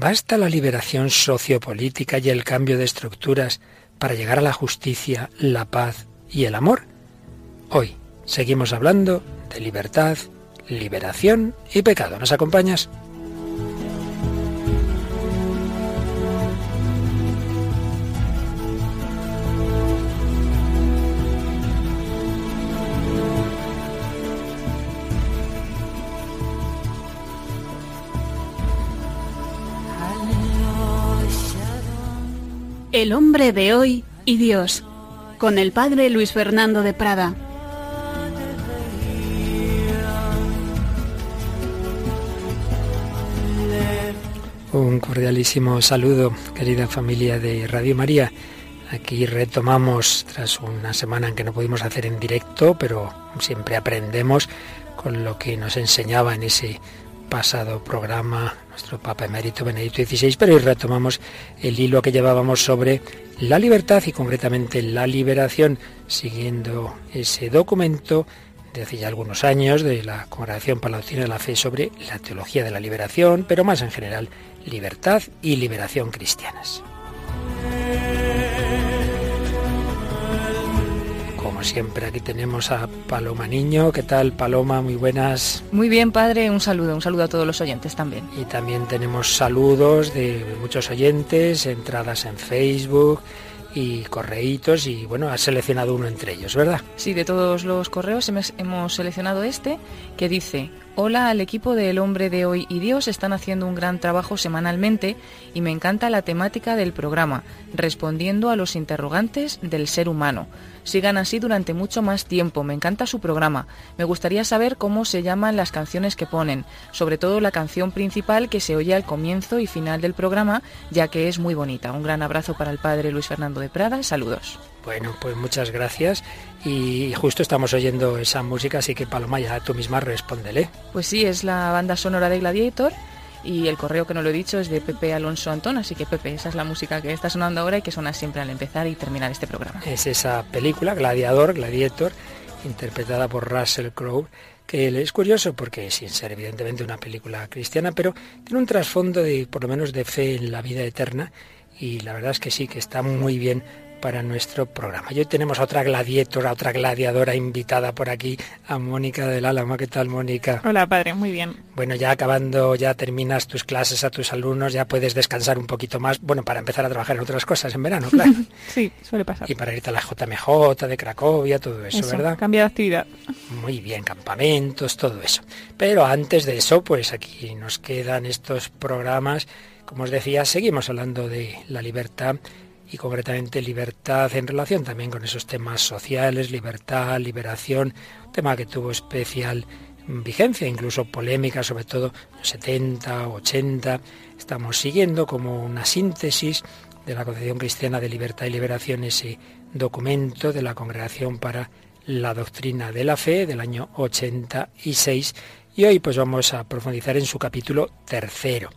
¿Basta la liberación sociopolítica y el cambio de estructuras para llegar a la justicia, la paz y el amor? Hoy seguimos hablando de libertad, liberación y pecado. ¿Nos acompañas? El hombre de hoy y Dios, con el padre Luis Fernando de Prada. Un cordialísimo saludo, querida familia de Radio María. Aquí retomamos, tras una semana en que no pudimos hacer en directo, pero siempre aprendemos con lo que nos enseñaba en ese pasado programa nuestro Papa Emérito Benedicto XVI, pero hoy retomamos el hilo que llevábamos sobre la libertad y concretamente la liberación, siguiendo ese documento de hace ya algunos años de la Congregación para la Doctrina de la Fe sobre la teología de la liberación, pero más en general, libertad y liberación cristianas. Siempre, aquí tenemos a Paloma Niño. ¿Qué tal, Paloma? Muy buenas. Muy bien, padre. Un saludo, un saludo a todos los oyentes también. Y también tenemos saludos de muchos oyentes, entradas en Facebook y correitos y bueno, has seleccionado uno entre ellos, ¿verdad? Sí, de todos los correos hemos seleccionado este que dice, hola al equipo del hombre de hoy y Dios, están haciendo un gran trabajo semanalmente y me encanta la temática del programa, respondiendo a los interrogantes del ser humano. Sigan así durante mucho más tiempo. Me encanta su programa. Me gustaría saber cómo se llaman las canciones que ponen, sobre todo la canción principal que se oye al comienzo y final del programa, ya que es muy bonita. Un gran abrazo para el padre Luis Fernando de Prada. Saludos. Bueno, pues muchas gracias. Y justo estamos oyendo esa música, así que Paloma, ya tú misma respóndele. Pues sí, es la banda sonora de Gladiator y el correo que no lo he dicho es de Pepe Alonso Antón, así que Pepe, esa es la música que está sonando ahora y que suena siempre al empezar y terminar este programa. Es esa película, Gladiador, Gladiator, interpretada por Russell Crowe, que es curioso porque sin ser evidentemente una película cristiana, pero tiene un trasfondo de por lo menos de fe en la vida eterna y la verdad es que sí, que está muy bien para nuestro programa. Y hoy tenemos a otra gladiadora, otra gladiadora invitada por aquí, a Mónica del Álamo. ¿Qué tal, Mónica? Hola, padre, muy bien. Bueno, ya acabando, ya terminas tus clases a tus alumnos, ya puedes descansar un poquito más, bueno, para empezar a trabajar en otras cosas en verano, claro. sí, suele pasar. Y para irte a la JMJ de Cracovia, todo eso, ¿verdad? Cambia de actividad. Muy bien, campamentos, todo eso. Pero antes de eso, pues aquí nos quedan estos programas. Como os decía, seguimos hablando de la libertad y concretamente libertad en relación también con esos temas sociales, libertad, liberación, un tema que tuvo especial vigencia, incluso polémica, sobre todo en los 70, 80. Estamos siguiendo como una síntesis de la Concepción Cristiana de Libertad y Liberación ese documento de la Congregación para la Doctrina de la Fe del año 86 y hoy pues vamos a profundizar en su capítulo tercero.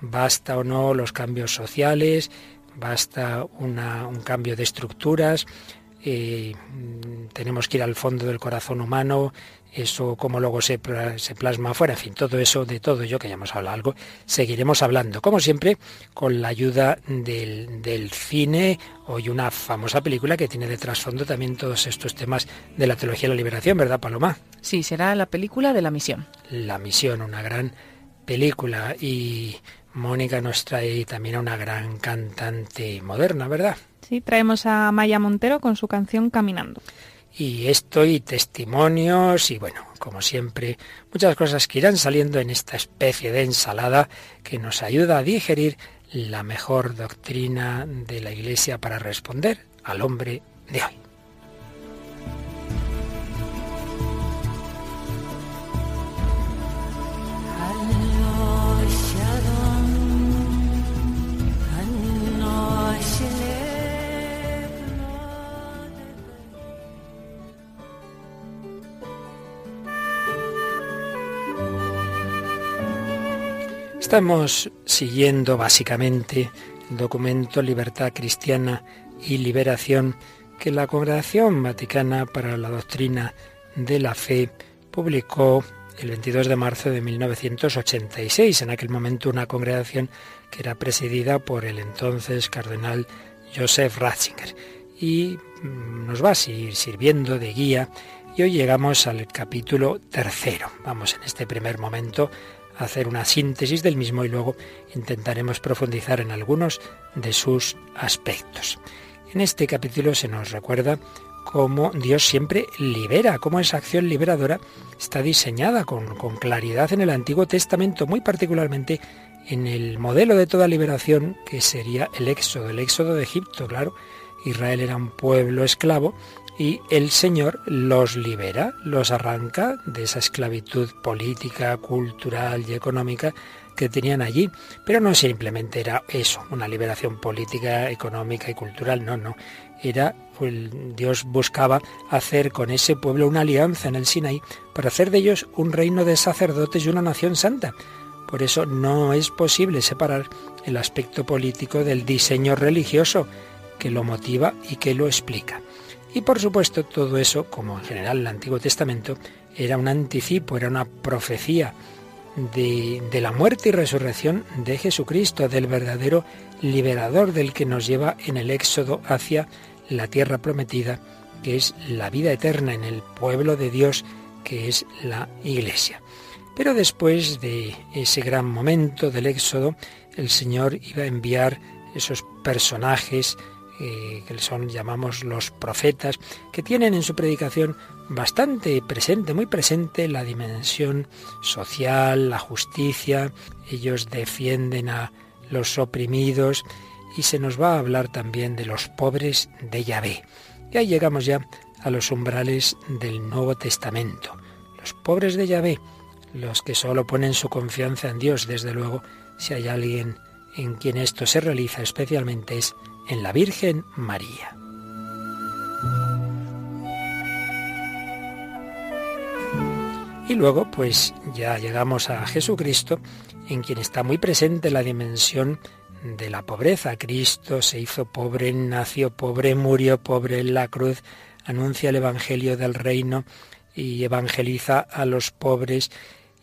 ¿Basta o no los cambios sociales? Basta un cambio de estructuras, eh, tenemos que ir al fondo del corazón humano, eso como luego se, se, plasma afuera, en fin, todo eso, de todo ello que ya hemos hablado algo, seguiremos hablando, como siempre, con la ayuda del, del cine, hoy una famosa película que tiene de trasfondo también todos estos temas de la teología de la liberación, ¿verdad, Paloma? Sí, será la película de la misión. La misión, una gran película y Mónica nos trae también a una gran cantante moderna, ¿verdad? Sí, traemos a Maya Montero con su canción Caminando. Y esto y testimonios y bueno, como siempre, muchas cosas que irán saliendo en esta especie de ensalada que nos ayuda a digerir la mejor doctrina de la Iglesia para responder al hombre de hoy. Estamos siguiendo básicamente el documento Libertad Cristiana y Liberación que la Congregación Vaticana para la Doctrina de la Fe publicó el 22 de marzo de 1986, en aquel momento una congregación que era presidida por el entonces cardenal Joseph Ratzinger. Y mm, nos va a seguir sirviendo de guía y hoy llegamos al capítulo tercero. Vamos en este primer momento a hacer una síntesis del mismo y luego intentaremos profundizar en algunos de sus aspectos. En este capítulo se nos recuerda cómo Dios siempre libera, cómo esa acción liberadora está diseñada con, con, claridad en el Antiguo Testamento, muy particularmente en el modelo de toda liberación que sería el éxodo, el éxodo de Egipto, claro. Israel era un pueblo esclavo y el Señor los libera, los arranca de esa esclavitud política, cultural y económica que tenían allí. Pero no simplemente era eso, una liberación política, económica y cultural, no, no. Era, pues, Dios buscaba hacer con ese pueblo una alianza en el Sinaí para hacer de ellos un reino de sacerdotes y una nación santa. Por eso no es posible separar el aspecto político del diseño religioso que lo motiva y que lo explica. Y por supuesto todo eso, como en general el Antiguo Testamento, era un anticipo, era una profecía de, de, la muerte y resurrección de Jesucristo, del verdadero liberador del que nos lleva en el éxodo hacia la tierra prometida, que es la vida eterna en el pueblo de Dios, que es la Iglesia. Pero después de ese gran momento del éxodo, el Señor iba a enviar esos personajes eh, que son llamamos los profetas, que tienen en su predicación bastante presente, muy presente la dimensión social, la justicia, ellos defienden a los oprimidos y se nos va a hablar también de los pobres de Yahvé. Y ahí llegamos ya a los umbrales del Nuevo Testamento. Los pobres de Yahvé, los que solo ponen su confianza en Dios, desde luego, si hay alguien en quien esto se realiza especialmente es en la Virgen María. Y luego, pues ya llegamos a Jesucristo, en quien está muy presente la dimensión de la pobreza. Cristo se hizo pobre, nació pobre, murió pobre en la cruz, anuncia el Evangelio del reino y evangeliza a los pobres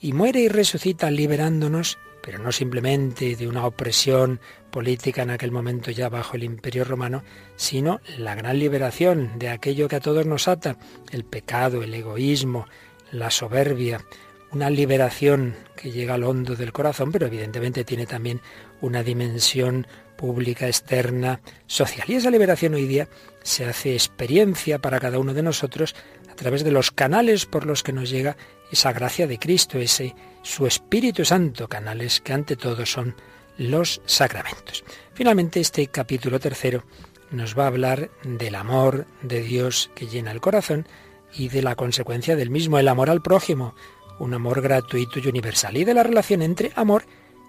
y muere y resucita liberándonos pero no simplemente de una opresión política en aquel momento ya bajo el imperio romano, sino la gran liberación de aquello que a todos nos ata, el pecado, el egoísmo, la soberbia, una liberación que llega al hondo del corazón, pero evidentemente tiene también una dimensión pública, externa, social. Y esa liberación hoy día se hace experiencia para cada uno de nosotros a través de los canales por los que nos llega esa gracia de Cristo, ese su Espíritu Santo, canales que ante todo son los sacramentos. Finalmente, este capítulo tercero nos va a hablar del amor de Dios que llena el corazón y de la consecuencia del mismo, el amor al prójimo, un amor gratuito y universal, y de la relación entre amor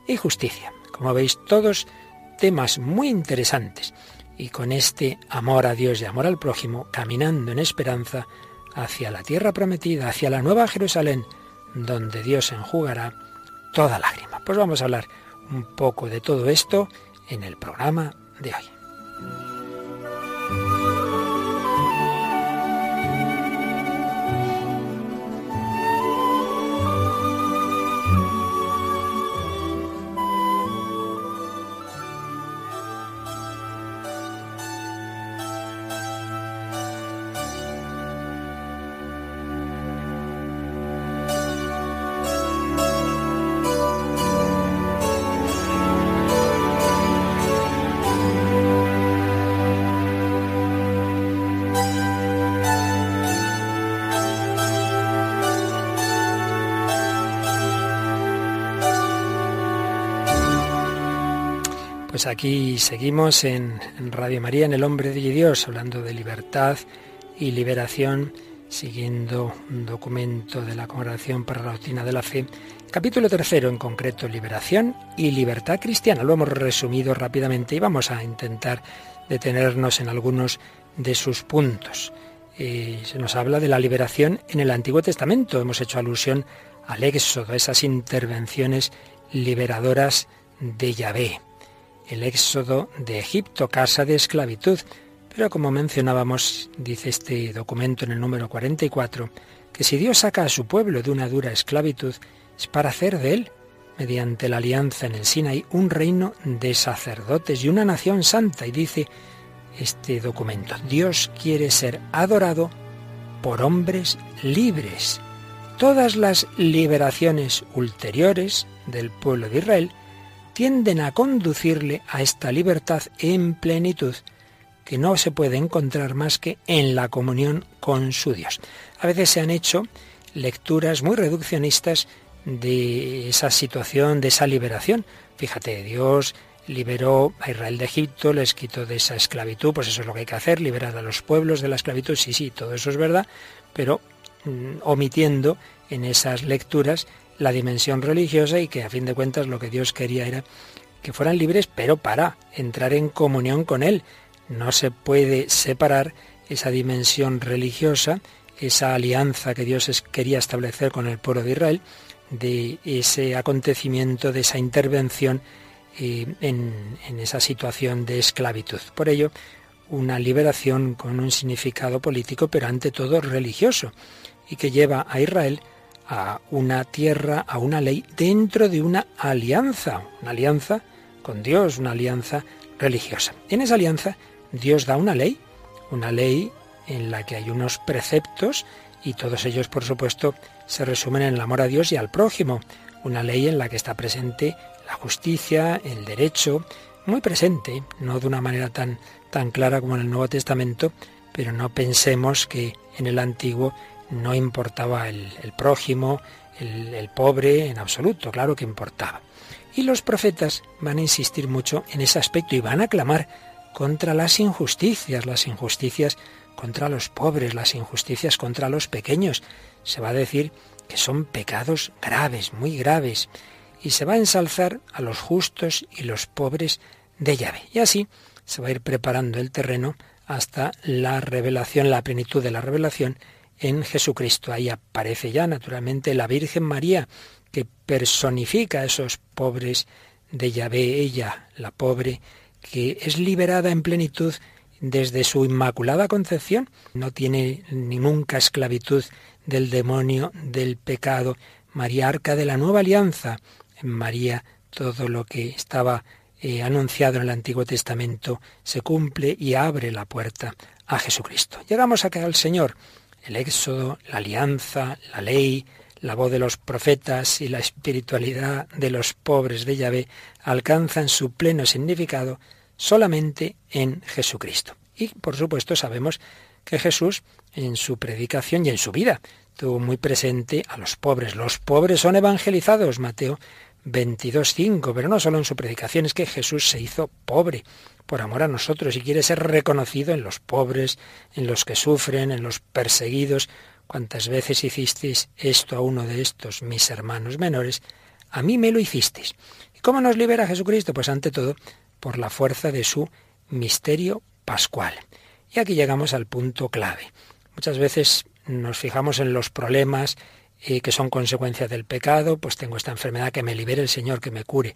y justicia. Como veis, todos temas muy interesantes. Y con este amor a Dios y amor al prójimo, caminando en esperanza hacia la tierra prometida, hacia la nueva Jerusalén, donde Dios enjugará toda lágrima. Pues vamos a hablar un poco de todo esto en el programa de hoy. Pues aquí seguimos en, Radio María, en El Hombre de Dios, hablando de libertad y liberación, siguiendo un documento de la Congregación para la Doctrina de la Fe, capítulo tercero en concreto, liberación y libertad cristiana. Lo hemos resumido rápidamente y vamos a intentar detenernos en algunos de sus puntos. Eh, se nos habla de la liberación en el Antiguo Testamento. Hemos hecho alusión al éxodo, a esas intervenciones liberadoras de Yahvé el éxodo de Egipto, casa de esclavitud. Pero como mencionábamos, dice este documento en el número 44, que si Dios saca a su pueblo de una dura esclavitud, es para hacer de él, mediante la alianza en el Sinaí, un reino de sacerdotes y una nación santa. Y dice este documento, Dios quiere ser adorado por hombres libres. Todas las liberaciones ulteriores del pueblo de Israel tienden a conducirle a esta libertad en plenitud que no se puede encontrar más que en la comunión con su Dios. A veces se han hecho lecturas muy reduccionistas de esa situación, de esa liberación. Fíjate, Dios liberó a Israel de Egipto, les quitó de esa esclavitud, pues eso es lo que hay que hacer, liberar a los pueblos de la esclavitud, sí, sí, todo eso es verdad, pero mm, omitiendo en esas lecturas la dimensión religiosa y que a fin de cuentas lo que Dios quería era que fueran libres, pero para entrar en comunión con Él. No se puede separar esa dimensión religiosa, esa alianza que Dios quería establecer con el pueblo de Israel, de ese acontecimiento, de esa intervención eh, en, en esa situación de esclavitud. Por ello, una liberación con un significado político, pero ante todo religioso, y que lleva a Israel a una tierra, a una ley, dentro de una alianza, una alianza con Dios, una alianza religiosa. En esa alianza Dios da una ley, una ley en la que hay unos preceptos y todos ellos, por supuesto, se resumen en el amor a Dios y al prójimo, una ley en la que está presente la justicia, el derecho, muy presente, no de una manera tan, tan clara como en el Nuevo Testamento, pero no pensemos que en el Antiguo no importaba el, prójimo, el, el pobre, en absoluto, claro que importaba. Y los profetas van a insistir mucho en ese aspecto y van a clamar contra las injusticias, las injusticias contra los pobres, las injusticias contra los pequeños. Se va a decir que son pecados graves, muy graves, y se va a ensalzar a los justos y los pobres de llave. Y así se va a ir preparando el terreno hasta la revelación, la plenitud de la revelación en Jesucristo. Ahí aparece ya naturalmente la Virgen María, que personifica a esos pobres de Yahvé, ella, la pobre, que es liberada en plenitud desde su inmaculada concepción, no tiene ni nunca esclavitud del demonio, del pecado. María arca de la nueva alianza. En María todo lo que estaba eh, anunciado en el Antiguo Testamento se cumple y abre la puerta a Jesucristo. Llegamos a que al Señor el éxodo, la alianza, la ley, la voz de los profetas y la espiritualidad de los pobres de Yahvé alcanzan su pleno significado solamente en Jesucristo. Y por supuesto sabemos que Jesús en su predicación y en su vida tuvo muy presente a los pobres. Los pobres son evangelizados, Mateo 22.5, pero no solo en su predicación, es que Jesús se hizo pobre por amor a nosotros y quiere ser reconocido en los pobres, en los que sufren, en los perseguidos. Cuantas veces hicisteis esto a uno de estos mis hermanos menores, a mí me lo hicisteis. ¿Y cómo nos libera Jesucristo? Pues ante todo por la fuerza de su misterio pascual. Y aquí llegamos al punto clave. Muchas veces nos fijamos en los problemas eh, que son consecuencia del pecado, pues tengo esta enfermedad que me libere el Señor, que me cure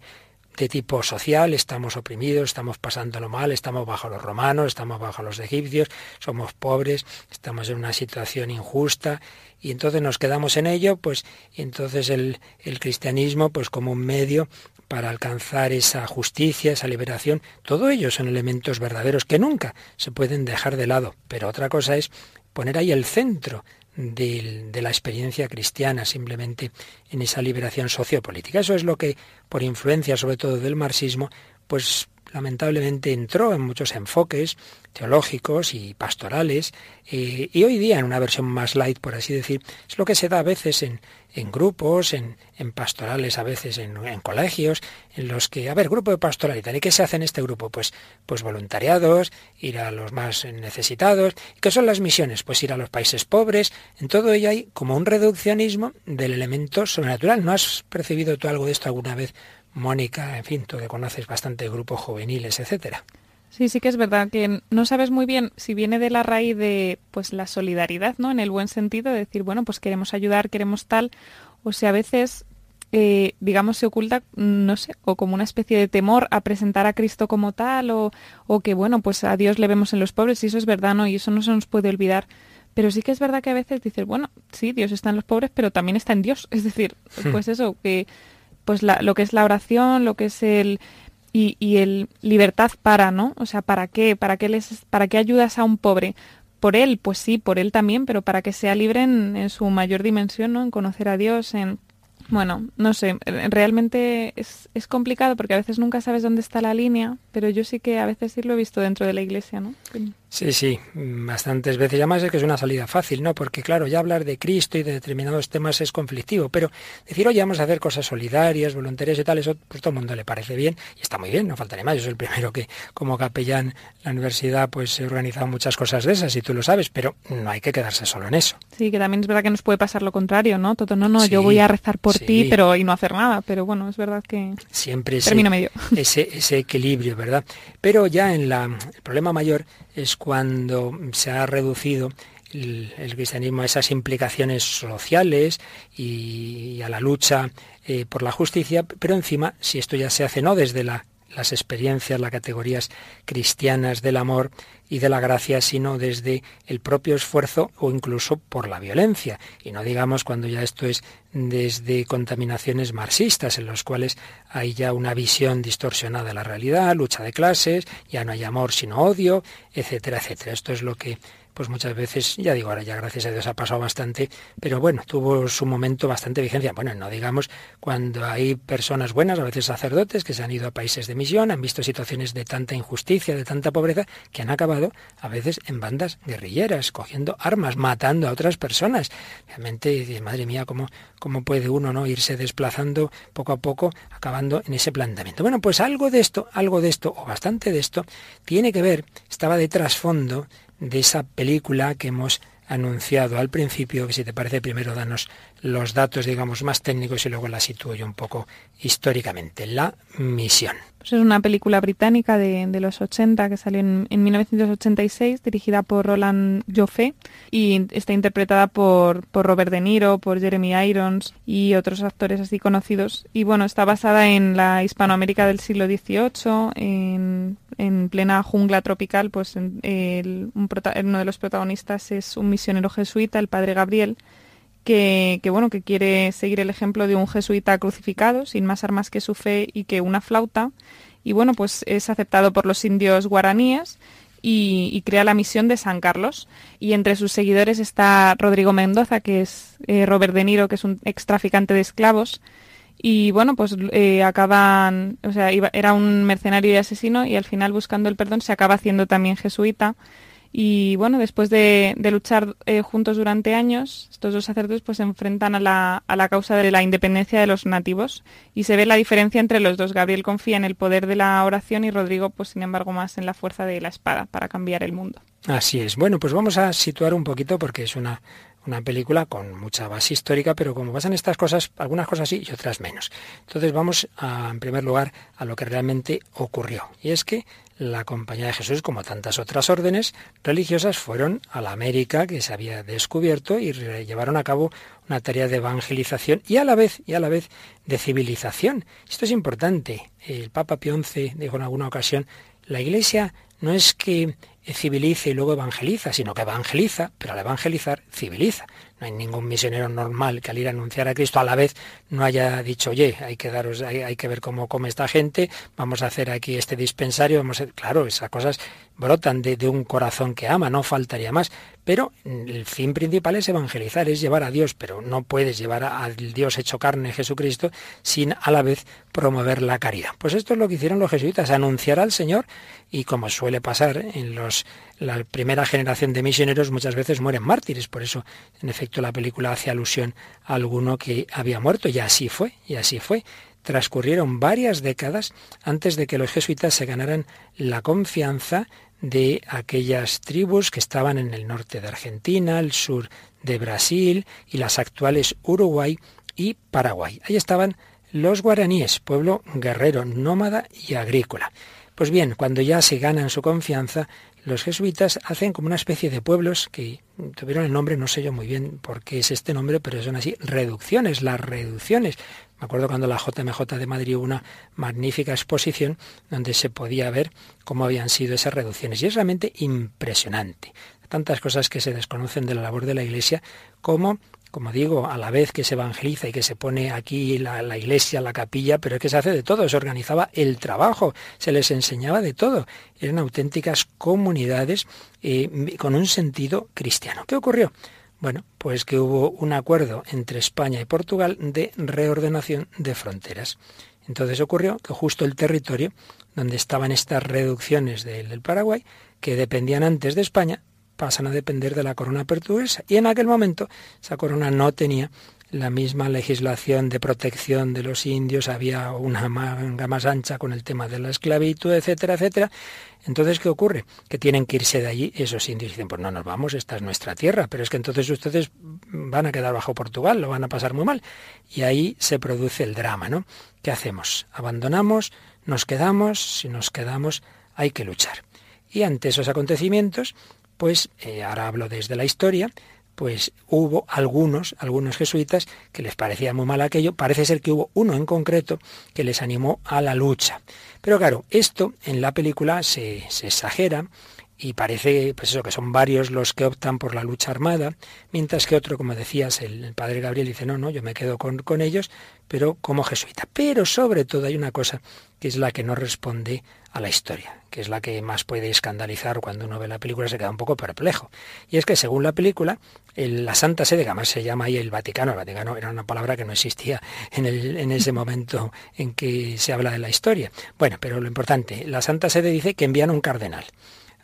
de tipo social, estamos oprimidos, estamos pasándolo mal, estamos bajo los romanos, estamos bajo los egipcios, somos pobres, estamos en una situación injusta y entonces nos quedamos en ello, pues entonces el, el cristianismo pues como un medio para alcanzar esa justicia, esa liberación, todo ello son elementos verdaderos que nunca se pueden dejar de lado, pero otra cosa es poner ahí el centro de, la experiencia cristiana, simplemente en esa liberación sociopolítica. Eso es lo que, por influencia sobre todo del marxismo, pues lamentablemente entró en muchos enfoques teológicos y pastorales, eh, y hoy día en una versión más light, por así decir, es lo que se da a veces en, en grupos, en, en, pastorales, a veces en, colegios, en los que, a ver, grupo de pastoralidad, ¿y qué se hace en este grupo? Pues, pues voluntariados, ir a los más necesitados. ¿Y qué son las misiones? Pues ir a los países pobres. En todo ello hay como un reduccionismo del elemento sobrenatural. ¿No has percibido tú algo de esto alguna vez, Mónica? En fin, tú que conoces bastante grupos juveniles, etcétera. Sí, sí que es verdad que no sabes muy bien si viene de la raíz de pues la solidaridad, ¿no? En el buen sentido de decir, bueno, pues queremos ayudar, queremos tal, o sea, a veces eh, digamos, se oculta, no sé, o como una especie de temor a presentar a Cristo como tal, o, o que, bueno, pues a Dios le vemos en los pobres, y eso es verdad, ¿no? Y eso no se nos puede olvidar. Pero sí que es verdad que a veces dices, bueno, sí, Dios está en los pobres, pero también está en Dios. Es decir, hmm. pues eso, que pues lo que es la oración, lo que es el y, y, el libertad para, ¿no? O sea, ¿para qué? ¿Para qué les para qué ayudas a un pobre? Por él, pues sí, por él también, pero para que sea libre en, en su mayor dimensión, ¿no? En conocer a Dios, en bueno, no sé, realmente es, es, complicado porque a veces nunca sabes dónde está la línea, pero yo sí que a veces sí lo he visto dentro de la iglesia, ¿no? Sí, sí, bastantes veces. Y además es que es una salida fácil, ¿no? Porque claro, ya hablar de Cristo y de determinados temas es conflictivo, pero decir, oye, vamos a hacer cosas solidarias, voluntarias y tal, eso pues todo el mundo le parece bien y está muy bien, no faltaría más. Yo soy el primero que como capellán en la universidad pues he organizado muchas cosas de esas y tú lo sabes, pero no hay que quedarse solo en eso. Sí, que también es verdad que nos puede pasar lo contrario, ¿no? Todo, no, no, yo voy a rezar por ti, pero y no hacer nada, pero bueno, es verdad que siempre ese, medio. Ese, ese equilibrio, ¿verdad? Pero ya en la el problema mayor es cuando se ha reducido el, cristianismo a esas implicaciones sociales y, a la lucha eh, por la justicia, pero encima, si esto ya se hace no desde la las experiencias, las categorías cristianas del amor y de la gracia, sino desde el propio esfuerzo o incluso por la violencia. Y no digamos cuando ya esto es desde contaminaciones marxistas, en los cuales hay ya una visión distorsionada de la realidad, lucha de clases, ya no hay amor sino odio, etcétera, etcétera. Esto es lo que pues muchas veces, ya digo, ahora ya gracias a Dios ha pasado bastante, pero bueno, tuvo su momento bastante vigencia. Bueno, no digamos cuando hay personas buenas, a veces sacerdotes, que se han ido a países de misión, han visto situaciones de tanta injusticia, de tanta pobreza, que han acabado a veces en bandas guerrilleras, cogiendo armas, matando a otras personas. Realmente, madre mía, ¿cómo, cómo puede uno no irse desplazando poco a poco, acabando en ese planteamiento? Bueno, pues algo de esto, algo de esto, o bastante de esto, tiene que ver, estaba de trasfondo de esa película que hemos anunciado al principio, que si te parece primero danos los datos, digamos, más técnicos y luego la sitúo yo un poco históricamente. La misión. Pues es una película británica de, los 80 que salió en, 1986, dirigida por Roland Joffé y está interpretada por, por Robert De Niro, por Jeremy Irons y otros actores así conocidos. Y bueno, está basada en la Hispanoamérica del siglo XVIII, en, en plena jungla tropical, pues el, uno de los protagonistas es un misionero jesuita, el padre Gabriel, que, bueno, que quiere seguir el ejemplo de un jesuita crucificado, sin más armas que su fe y que una flauta. Y bueno, pues es aceptado por los indios guaraníes y, crea la misión de San Carlos. Y entre sus seguidores está Rodrigo Mendoza, que es eh, Robert De Niro, que es un ex traficante de esclavos. Y bueno, pues eh, acaban, o sea, era un mercenario y asesino y al final buscando el perdón se acaba haciendo también jesuita y bueno, después de, luchar eh, juntos durante años, estos dos sacerdotes pues se enfrentan a la, a la causa de la independencia de los nativos y se ve la diferencia entre los dos. Gabriel confía en el poder de la oración y Rodrigo, pues sin embargo, más en la fuerza de la espada para cambiar el mundo. Así es. Bueno, pues vamos a situar un poquito porque es una una película con mucha base histórica, pero como pasan estas cosas, algunas cosas sí y otras menos. Entonces vamos en primer lugar a lo que realmente ocurrió. Y es que la Compañía de Jesús, como tantas otras órdenes religiosas, fueron a la América que se había descubierto y llevaron a cabo una tarea de evangelización y a la vez y a la vez de civilización. Esto es importante. El Papa Pío XI dijo en alguna ocasión, la Iglesia no es que civilice y luego evangeliza, sino que evangeliza, pero al evangelizar civiliza. No hay ningún misionero normal que al ir a anunciar a Cristo a la vez no haya dicho, oye, hay que daros, hay, que ver cómo come esta gente, vamos a hacer aquí este dispensario, vamos a... claro, esas cosas brotan de, de un corazón que ama, no faltaría más. Pero el fin principal es evangelizar, es llevar a Dios, pero no puedes llevar al Dios hecho carne, Jesucristo, sin a la vez promover la caridad. Pues esto es lo que hicieron los jesuitas, anunciar al Señor y como suele pasar en los la primera generación de misioneros muchas veces mueren mártires, por eso en efecto la película hace alusión a alguno que había muerto y así fue, y así fue. Transcurrieron varias décadas antes de que los jesuitas se ganaran la confianza de aquellas tribus que estaban en el norte de Argentina, el sur de Brasil y las actuales Uruguay y Paraguay. Ahí estaban los guaraníes, pueblo guerrero, nómada y agrícola. Pues bien, cuando ya se ganan su confianza, los jesuitas hacen como una especie de pueblos que tuvieron el nombre, no sé yo muy bien por qué es este nombre, pero son así, reducciones, las reducciones. Me acuerdo cuando la JMJ de Madrid hubo una magnífica exposición donde se podía ver cómo habían sido esas reducciones. Y es realmente impresionante. tantas cosas que se desconocen de la labor de la Iglesia, como como digo, a la vez que se evangeliza y que se pone aquí la, iglesia, la capilla, pero es que se hace de todo, se organizaba el trabajo, se les enseñaba de todo. Eran auténticas comunidades eh, con un sentido cristiano. ¿Qué ocurrió? Bueno, pues que hubo un acuerdo entre España y Portugal de reordenación de fronteras. Entonces ocurrió que justo el territorio donde estaban estas reducciones del Paraguay, que dependían antes de España, pasan a depender de la corona portuguesa. Y en aquel momento esa corona no tenía la misma legislación de protección de los indios, había una manga más ancha con el tema de la esclavitud, etcétera, etcétera. Entonces, ¿qué ocurre? Que tienen que irse de allí esos indios. Dicen, pues no nos vamos, esta es nuestra tierra, pero es que entonces ustedes van a quedar bajo Portugal, lo van a pasar muy mal. Y ahí se produce el drama, ¿no? ¿Qué hacemos? ¿Abandonamos? ¿Nos quedamos? Si nos quedamos, hay que luchar. Y ante esos acontecimientos, pues eh, ahora hablo desde la historia, pues hubo algunos, algunos jesuitas que les parecía muy mal aquello, parece ser que hubo uno en concreto que les animó a la lucha. Pero claro, esto en la película se, exagera y parece pues eso que son varios los que optan por la lucha armada, mientras que otro, como decías, el, padre Gabriel dice, no, no, yo me quedo con, con, ellos, pero como jesuita. Pero sobre todo hay una cosa que es la que no responde a la historia, que es la que más puede escandalizar cuando uno ve la película, se queda un poco perplejo. Y es que según la película, la Santa Sede, que además se llama ahí el Vaticano, el Vaticano era una palabra que no existía en, ese momento en que se habla de la historia. Bueno, pero lo importante, la Santa Sede dice que envían un cardenal,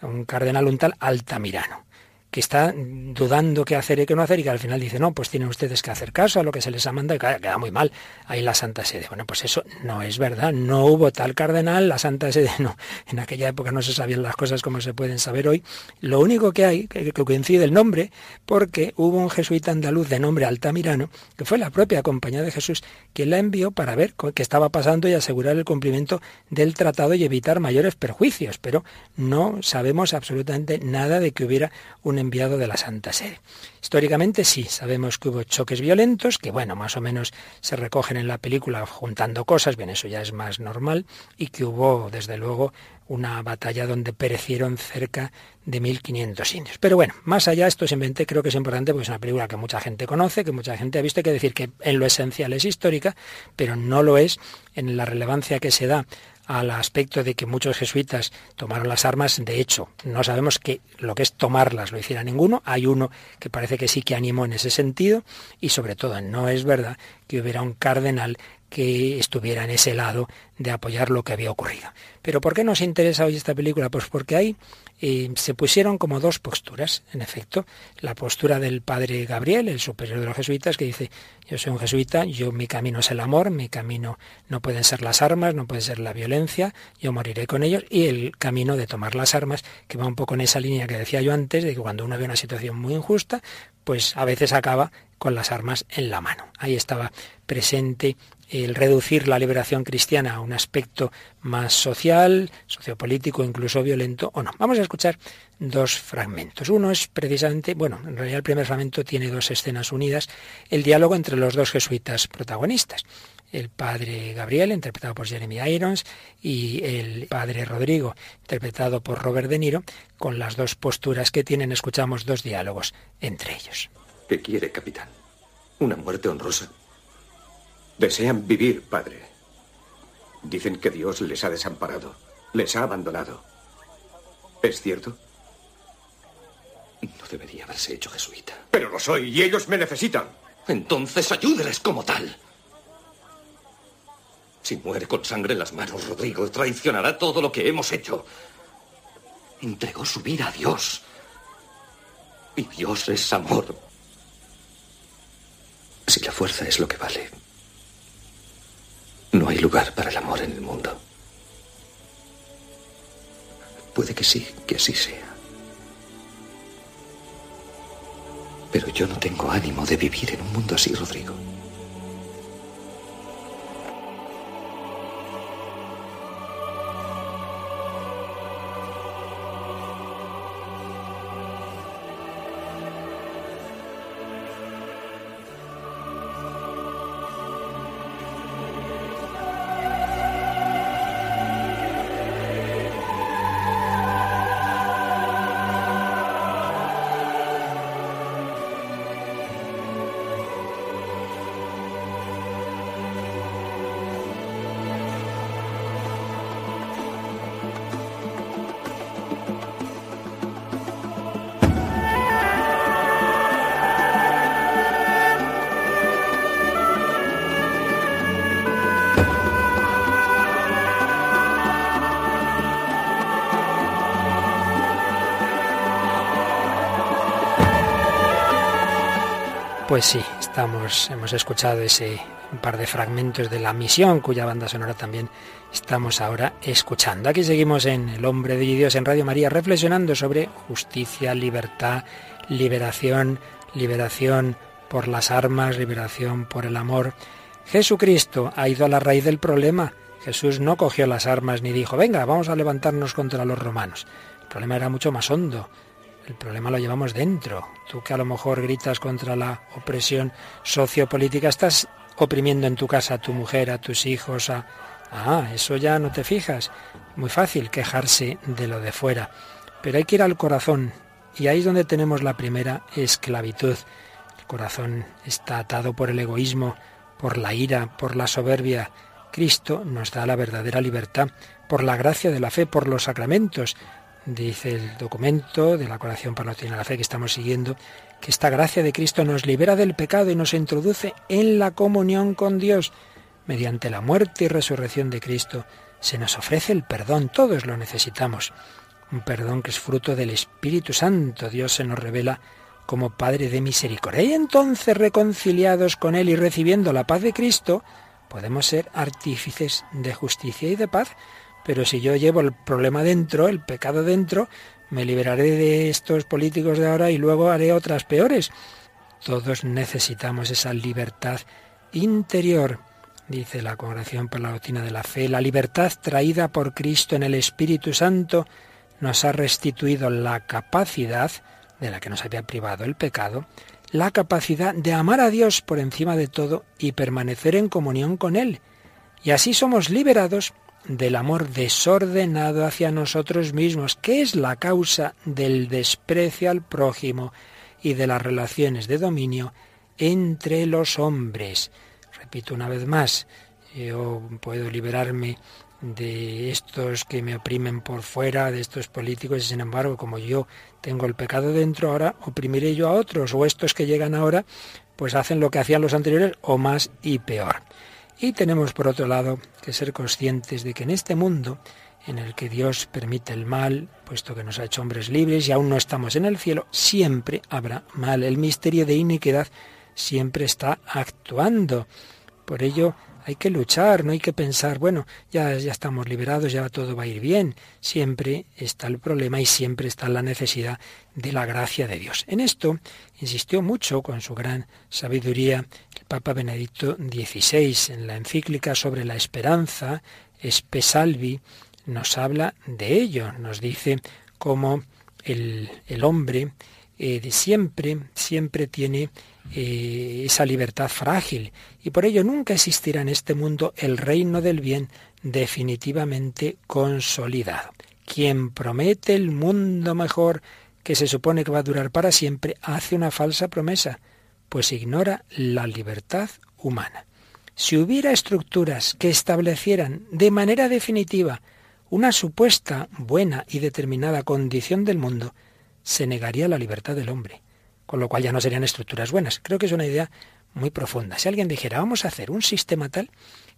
un cardenal un tal Altamirano que está dudando qué hacer y qué no hacer y que al final dice, no, pues tienen ustedes que hacer caso a lo que se les ha mandado y queda muy mal ahí la Santa Sede. Bueno, pues eso no es verdad, no hubo tal cardenal, la Santa Sede no, en aquella época no se sabían las cosas como se pueden saber hoy. Lo único que hay, que, coincide el nombre, porque hubo un jesuita andaluz de nombre Altamirano, que fue la propia compañía de Jesús, quien la envió para ver qué estaba pasando y asegurar el cumplimiento del tratado y evitar mayores perjuicios, pero no sabemos absolutamente nada de que hubiera un enviado de la Santa Sede. Históricamente sí, sabemos que hubo choques violentos, que bueno, más o menos se recogen en la película juntando cosas, bien, eso ya es más normal, y que hubo, desde luego, una batalla donde perecieron cerca de 1.500 indios. Pero bueno, más allá, esto simplemente creo que es importante porque es una película que mucha gente conoce, que mucha gente ha visto, hay que decir que en lo esencial es histórica, pero no lo es en la relevancia que se da al aspecto de que muchos jesuitas tomaron las armas. De hecho, no sabemos que lo que es tomarlas lo hiciera ninguno. Hay uno que parece que sí que animó en ese sentido y sobre todo no es verdad que hubiera un cardenal que estuviera en ese lado de apoyar lo que había ocurrido. Pero ¿por qué nos interesa hoy esta película? Pues porque ahí eh, se pusieron como dos posturas, en efecto. La postura del padre Gabriel, el superior de los jesuitas, que dice, yo soy un jesuita, yo mi camino es el amor, mi camino no pueden ser las armas, no puede ser la violencia, yo moriré con ellos, y el camino de tomar las armas, que va un poco en esa línea que decía yo antes, de que cuando uno ve una situación muy injusta, pues a veces acaba con las armas en la mano. Ahí estaba presente el reducir la liberación cristiana a un aspecto más social, sociopolítico, incluso violento o no. Vamos a escuchar dos fragmentos. Uno es precisamente, bueno, en realidad el primer fragmento tiene dos escenas unidas, el diálogo entre los dos jesuitas protagonistas. El padre Gabriel, interpretado por Jeremy Irons, y el padre Rodrigo, interpretado por Robert De Niro, con las dos posturas que tienen, escuchamos dos diálogos entre ellos. ¿Qué quiere, capitán? ¿Una muerte honrosa? Desean vivir, padre. Dicen que Dios les ha desamparado, les ha abandonado. ¿Es cierto? No debería haberse hecho jesuita. Pero lo soy y ellos me necesitan. Entonces ayúdeles como tal. Si muere con sangre en las manos, Rodrigo traicionará todo lo que hemos hecho. Entregó su vida a Dios. Y Dios es amor. Si la fuerza es lo que vale, no hay lugar para el amor en el mundo. Puede que sí, que así sea. Pero yo no tengo ánimo de vivir en un mundo así, Rodrigo. Pues sí, estamos, hemos escuchado ese un par de fragmentos de la misión, cuya banda sonora también estamos ahora escuchando. Aquí seguimos en El hombre de Dios en Radio María, reflexionando sobre justicia, libertad, liberación, liberación por las armas, liberación por el amor. Jesucristo ha ido a la raíz del problema. Jesús no cogió las armas ni dijo, venga, vamos a levantarnos contra los romanos. El problema era mucho más hondo. El problema lo llevamos dentro. Tú que a lo mejor gritas contra la opresión sociopolítica, estás oprimiendo en tu casa a tu mujer, a tus hijos, a... Ah, eso ya no te fijas. Muy fácil quejarse de lo de fuera. Pero hay que ir al corazón. Y ahí es donde tenemos la primera esclavitud. El corazón está atado por el egoísmo, por la ira, por la soberbia. Cristo nos da la verdadera libertad por la gracia de la fe, por los sacramentos. Dice el documento de la coración para la fe que estamos siguiendo, que esta gracia de Cristo nos libera del pecado y nos introduce en la comunión con Dios. Mediante la muerte y resurrección de Cristo se nos ofrece el perdón, todos lo necesitamos. Un perdón que es fruto del Espíritu Santo. Dios se nos revela como Padre de misericordia. Y entonces, reconciliados con Él y recibiendo la paz de Cristo, podemos ser artífices de justicia y de paz. Pero si yo llevo el problema dentro, el pecado dentro, me liberaré de estos políticos de ahora y luego haré otras peores. Todos necesitamos esa libertad interior, dice la Congregación por la Doctrina de la Fe. La libertad traída por Cristo en el Espíritu Santo nos ha restituido la capacidad, de la que nos había privado el pecado, la capacidad de amar a Dios por encima de todo y permanecer en comunión con Él. Y así somos liberados del amor desordenado hacia nosotros mismos, que es la causa del desprecio al prójimo y de las relaciones de dominio entre los hombres. Repito una vez más, yo puedo liberarme de estos que me oprimen por fuera, de estos políticos, y sin embargo, como yo tengo el pecado dentro, ahora oprimiré yo a otros, o estos que llegan ahora, pues hacen lo que hacían los anteriores, o más y peor. Y tenemos, por otro lado, que ser conscientes de que en este mundo, en el que Dios permite el mal, puesto que nos ha hecho hombres libres y aún no estamos en el cielo, siempre habrá mal. El misterio de iniquidad siempre está actuando. Por ello, hay que luchar, no hay que pensar, bueno, ya, ya estamos liberados, ya todo va a ir bien. Siempre está el problema y siempre está la necesidad de la gracia de Dios. En esto insistió mucho con su gran sabiduría Papa Benedicto XVI en la encíclica sobre la esperanza, Espesalvi, nos habla de ello, nos dice cómo el, el hombre eh, siempre, siempre tiene eh, esa libertad frágil y por ello nunca existirá en este mundo el reino del bien definitivamente consolidado. Quien promete el mundo mejor que se supone que va a durar para siempre hace una falsa promesa, pues ignora la libertad humana. Si hubiera estructuras que establecieran de manera definitiva una supuesta buena y determinada condición del mundo, se negaría la libertad del hombre, con lo cual ya no serían estructuras buenas. Creo que es una idea muy profunda. Si alguien dijera, vamos a hacer un sistema tal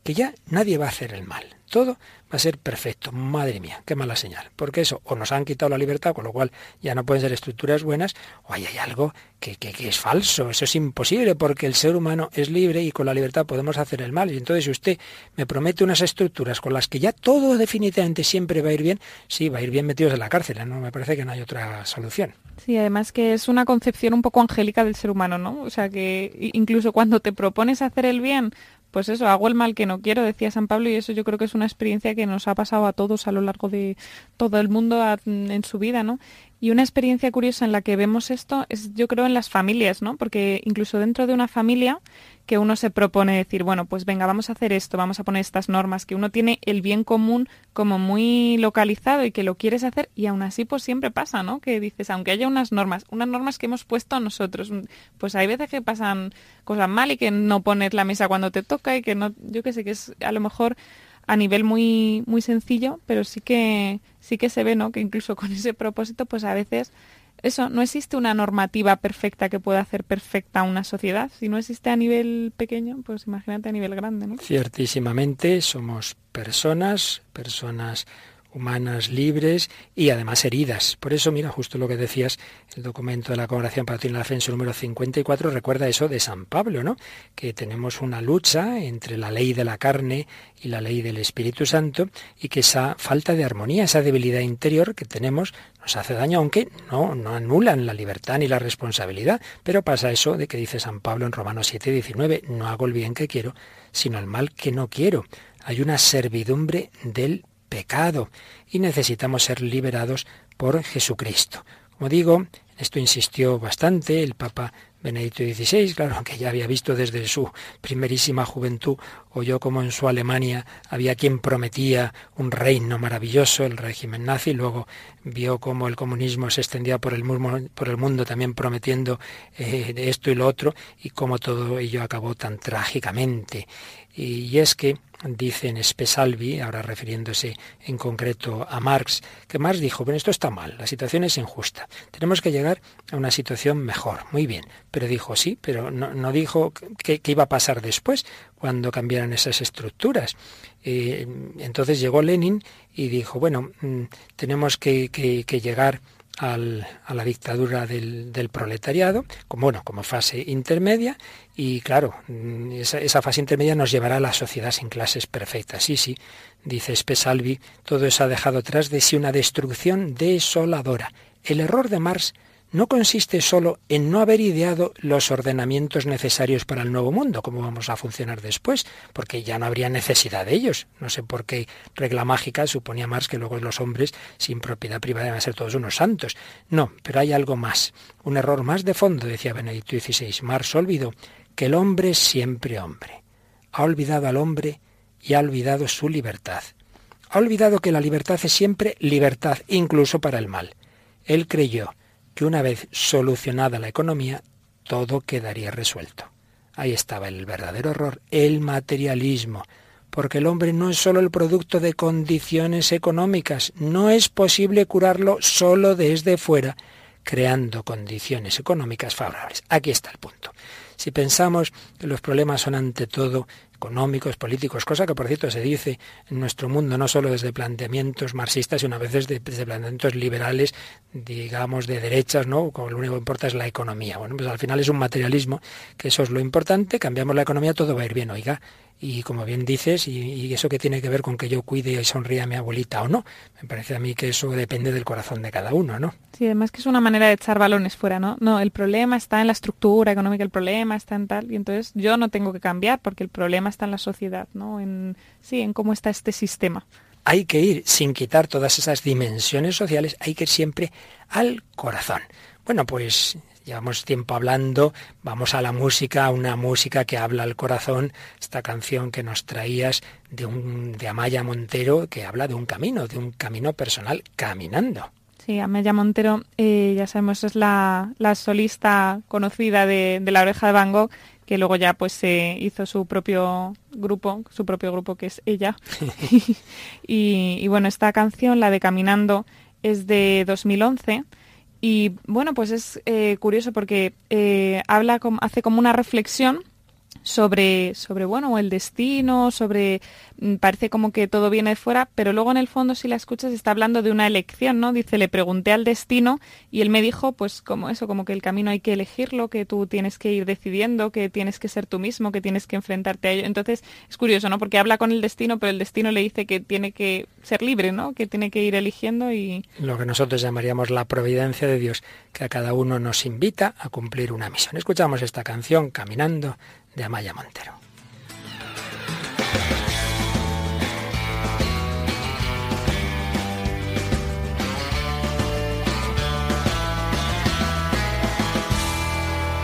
que ya nadie va a hacer el mal. Todo va a ser perfecto. Madre mía, qué mala señal. Porque eso, o nos han quitado la libertad, con lo cual ya no pueden ser estructuras buenas, o hay, algo que, es falso. Eso es imposible, porque el ser humano es libre y con la libertad podemos hacer el mal. Y entonces, si usted me promete unas estructuras con las que ya todo definitivamente siempre va a ir bien, sí, va a ir bien metidos en la cárcel. No me parece que no hay otra solución. Sí, además que es una concepción un poco angélica del ser humano, ¿no? O sea que incluso cuando te propones hacer el bien, pues eso, hago el mal que no quiero, decía San Pablo, y eso yo creo que es una experiencia que nos ha pasado a todos a lo largo de todo el mundo en su vida, ¿no? Y una experiencia curiosa en la que vemos esto es, yo creo, en las familias, ¿no? Porque incluso dentro de una familia que uno se propone decir, bueno, pues venga, vamos a hacer esto, vamos a poner estas normas, que uno tiene el bien común como muy localizado y que lo quieres hacer y aún así pues siempre pasa, ¿no? Que dices, aunque haya unas normas, unas normas que hemos puesto nosotros, pues hay veces que pasan cosas mal y que no pones la mesa cuando te toca y que no, yo qué sé, que es a lo mejor a nivel muy muy sencillo, pero sí que sí que se ve, ¿no? Que incluso con ese propósito, pues a veces eso, no existe una normativa perfecta que pueda hacer perfecta una sociedad. Si no existe a nivel pequeño, pues imagínate a nivel grande. Ciertísimamente somos personas, personas humanas libres y además heridas. Por eso, mira, justo lo que decías, el documento de la Congregación para la Defensa número 54 recuerda eso de San Pablo, ¿no? Que tenemos una lucha entre la ley de la carne y la ley del Espíritu Santo y que esa falta de armonía, esa debilidad interior que tenemos nos hace daño, aunque no, no anulan la libertad ni la responsabilidad. Pero pasa eso de que dice San Pablo en Romanos 7, 19, no hago el bien que quiero, sino el mal que no quiero. Hay una servidumbre del pecado y necesitamos ser liberados por Jesucristo. Como digo, esto insistió bastante el Papa Benedicto XVI, claro, que ya había visto desde su primerísima juventud, oyó como en su Alemania había quien prometía un reino maravilloso, el régimen nazi, luego vio cómo el comunismo se extendía por el, mundo, por el mundo también prometiendo eh, esto y lo otro, y cómo todo ello acabó tan trágicamente. Y es que dice en Spesalvi, ahora refiriéndose en concreto a Marx, que Marx dijo, bueno, esto está mal, la situación es injusta, tenemos que llegar a una situación mejor, muy bien, pero dijo sí, pero no, dijo qué iba a pasar después cuando cambiaran esas estructuras. Eh, entonces llegó Lenin y dijo, bueno, mm, tenemos que, que llegar a la dictadura del, proletariado, como, bueno, como fase intermedia, y claro, mm, esa, fase intermedia nos llevará a la sociedad sin clases perfectas. Sí, sí, dice Spesalvi, todo eso ha dejado tras de sí una destrucción desoladora. El error de Marx no consiste solo en no haber ideado los ordenamientos necesarios para el nuevo mundo, cómo vamos a funcionar después, porque ya no habría necesidad de ellos. No sé por qué regla mágica suponía Marx que luego los hombres sin propiedad privada deben ser todos unos santos. No, pero hay algo más, un error más de fondo, decía Benedicto XVI. Marx olvidó que el hombre es siempre hombre. Ha olvidado al hombre y ha olvidado su libertad. Ha olvidado que la libertad es siempre libertad, incluso para el mal. Él creyó que una vez solucionada la economía, todo quedaría resuelto. Ahí estaba el verdadero error, el materialismo, porque el hombre no es sólo el producto de condiciones económicas, no es posible curarlo solo desde fuera, creando condiciones económicas favorables. Aquí está el punto. Si pensamos que los problemas son ante todo económicos, políticos, cosa que por cierto se dice en nuestro mundo no solo desde planteamientos marxistas, sino a veces desde planteamientos liberales, digamos, de derechas, ¿no? Como lo único que importa es la economía. Bueno, pues al final es un materialismo, que eso es lo importante, cambiamos la economía, todo va a ir bien, oiga, y como bien dices, y, eso que tiene que ver con que yo cuide y sonríe a mi abuelita o no. Me parece a mí que eso depende del corazón de cada uno, ¿no? Sí, además que es una manera de echar balones fuera, ¿no? No, el problema está en la estructura económica, el problema está en tal, y entonces yo no tengo que cambiar porque el problema está en la sociedad, ¿no? En, sí, en cómo está este sistema. Hay que ir, sin quitar todas esas dimensiones sociales, hay que ir siempre al corazón. Bueno, pues Llevamos tiempo hablando, vamos a la música, una música que habla al corazón, esta canción que nos traías de, un, de Amaya Montero, que habla de un camino, de un camino personal, caminando. Sí, Amaya Montero, eh, ya sabemos, es la, solista conocida de, La Oreja de Van Gogh, que luego ya pues se hizo su propio grupo, su propio grupo que es ella. y, y, bueno, esta canción, la de Caminando, es de 2011 y bueno, pues es eh, curioso porque eh, habla, hace como una reflexión sobre, sobre bueno, el destino, sobre mm, parece como que todo viene de fuera, pero luego en el fondo si la escuchas está hablando de una elección, ¿no? Dice, le pregunté al destino y él me dijo, pues como eso, como que el camino hay que elegirlo, que tú tienes que ir decidiendo, que tienes que ser tú mismo, que tienes que enfrentarte a ello. Entonces es curioso, ¿no? Porque habla con el destino, pero el destino le dice que tiene que ser libre, ¿no? Que tiene que ir eligiendo y... Lo que nosotros llamaríamos la providencia de Dios, que a cada uno nos invita a cumplir una misión. Escuchamos esta canción, Caminando, de Amaya Montero.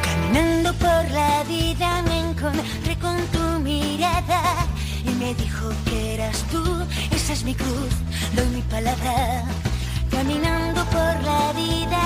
Caminando por la vida me encontré con tu mirada y me dijo que eras tú, esa es mi cruz, doy mi palabra. Caminando por la vida